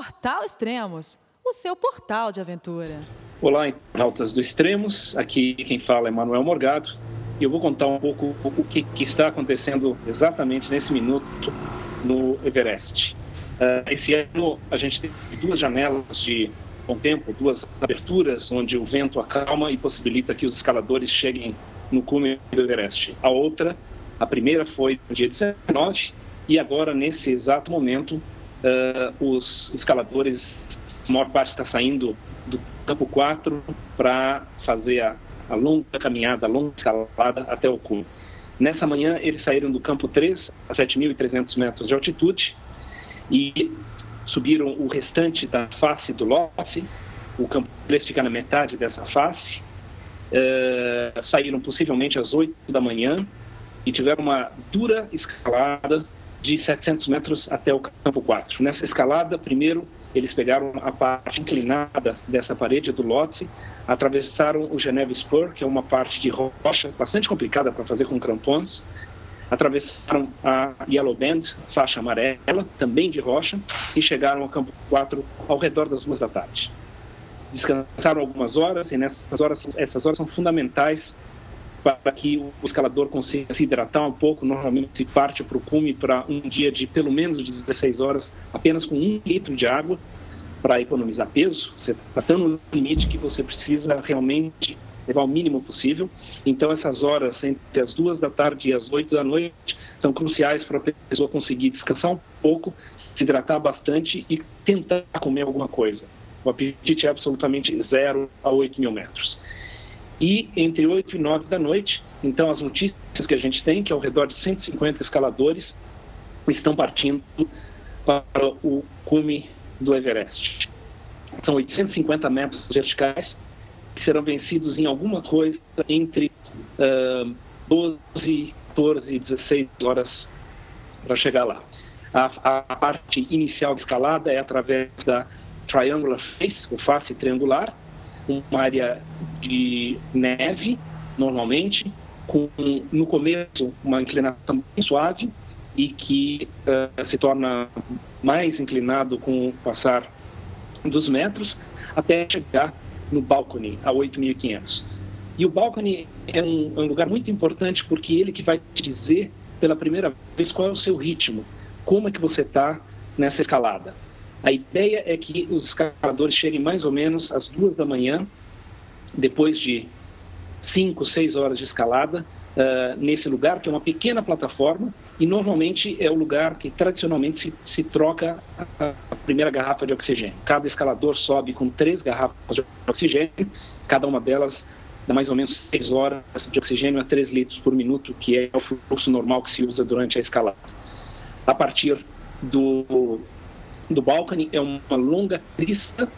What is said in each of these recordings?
Portal Extremos, o seu portal de aventura. Olá, internautas do Extremos. Aqui quem fala é Manuel Morgado. E eu vou contar um pouco o que, que está acontecendo exatamente nesse minuto no Everest. Uh, esse ano a gente teve duas janelas de bom tempo, duas aberturas onde o vento acalma e possibilita que os escaladores cheguem no cume do Everest. A outra, a primeira foi no dia 19 e agora nesse exato momento uh, os escaladores, a maior parte está saindo do campo 4 para fazer a, a, longa caminhada, a longa escalada até o cume. Nessa manhã, eles saíram do campo 3 a 7.300 metros de altitude e subiram o restante da face do Lhotse. O campo 3 fica na metade dessa face. Uh, saíram possivelmente às 8 da manhã e tiveram uma dura escalada de 700 metros até o campo 4. Nessa escalada, primeiro, eles pegaram a parte inclinada dessa parede do Lhotse, atravessaram o Geneva Spur, que é uma parte de rocha bastante complicada para fazer com crampons, atravessaram a Yellow Band, faixa amarela, também de rocha, e chegaram ao campo 4 ao redor das duas da tarde. Descansaram algumas horas, e nessas horas, essas horas são fundamentais para que o escalador consiga se hidratar um pouco. Normalmente se parte para o cume para um dia de pelo menos 16 horas, apenas com um litro de água para economizar peso. Você está tão no limite que você precisa realmente levar o mínimo possível. Então essas horas entre as duas da tarde e as oito da noite são cruciais para a pessoa conseguir descansar um pouco, se hidratar bastante e tentar comer alguma coisa. O apetite é absolutamente zero a 8 mil metros e entre 8 e 9 da noite. Então, as notícias que a gente tem, que ao redor de 150 escaladores estão partindo para o cume do Everest. São 850 metros verticais que serão vencidos em alguma coisa entre uh, 12, 14 e 16 horas para chegar lá. A, a, parte inicial de escalada é através da Triangular Face, o face triangular, uma área de neve, normalmente, com no começo uma inclinação bem suave e que uh, se torna mais inclinado com o passar dos metros, até chegar no balcone, a 8.500. E o balcone é um, é um, lugar muito importante porque ele que vai te dizer pela primeira vez qual é o seu ritmo, como é que você está nessa escalada. A ideia é que os escaladores cheguem mais ou menos às duas da manhã, depois de cinco, seis horas de escalada, uh, nesse lugar, que é uma pequena plataforma, e normalmente é o lugar que tradicionalmente se, se troca a, primeira garrafa de oxigênio. Cada escalador sobe com três garrafas de oxigênio, cada uma delas dá mais ou menos seis horas de oxigênio a três litros por minuto, que é o fluxo normal que se usa durante a escalada. A partir do do Balcani é uma longa crista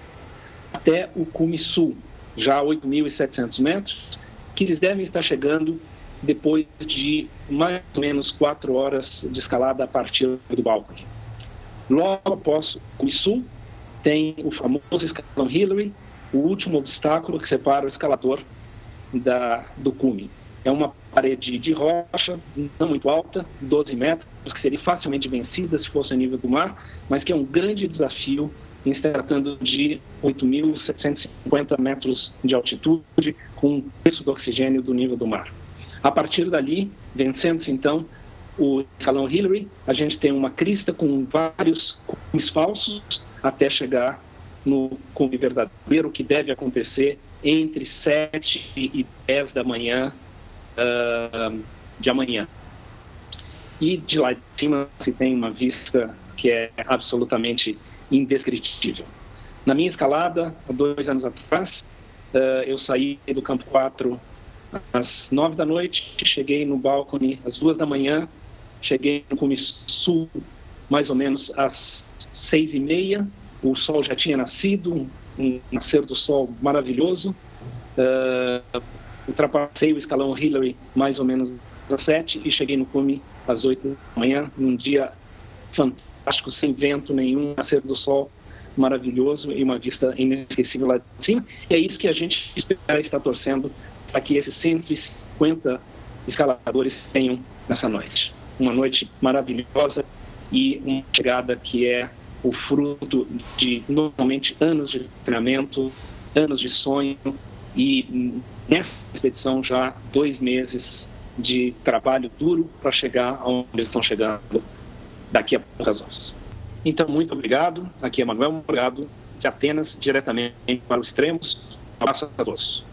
até o cume sul, já a 8.700 metros, que eles devem estar chegando depois de mais ou menos quatro horas de escalada a partir do Balcani. Logo após o sul, tem o famoso escalão Hillary, o último obstáculo que separa o escalador da, do cume. É uma parede de rocha, não muito alta, 12 metros, que seria facilmente vencida se fosse a nível do mar, mas que é um grande desafio em se tratando de 8.750 metros de altitude, com um terço do oxigênio do nível do mar. A partir dali, vencendo-se então o escalão Hillary, a gente tem uma crista com vários cumes falsos até chegar no cume verdadeiro, que deve acontecer entre 7 e 10 da manhã uh, de amanhã. E de lá de cima se tem uma vista que é absolutamente indescritível. Na minha escalada, há dois anos atrás, uh, eu saí do campo 4 às 9 da noite, cheguei no balcone às 2 da manhã, cheguei no cume sul mais ou menos às 6 e meia, o sol já tinha nascido, um nascer do sol maravilhoso. Uh, ultrapassei o escalão Hillary mais ou menos às 7 e cheguei no cume às 8 da manhã, num dia fantástico, sem vento nenhum, nascer do sol maravilhoso e uma vista inesquecível lá de cima. E é isso que a gente espera estar torcendo para que esses 150 escaladores tenham nessa noite. Uma noite maravilhosa e uma chegada que é o fruto de normalmente anos de treinamento, anos de sonho e nessa expedição já dois meses de trabalho duro para chegar aonde eles estão chegando daqui a poucas horas. Então, muito obrigado. Aqui é Manuel Morgado, de Atenas, diretamente para os extremos. Um abraço a todos.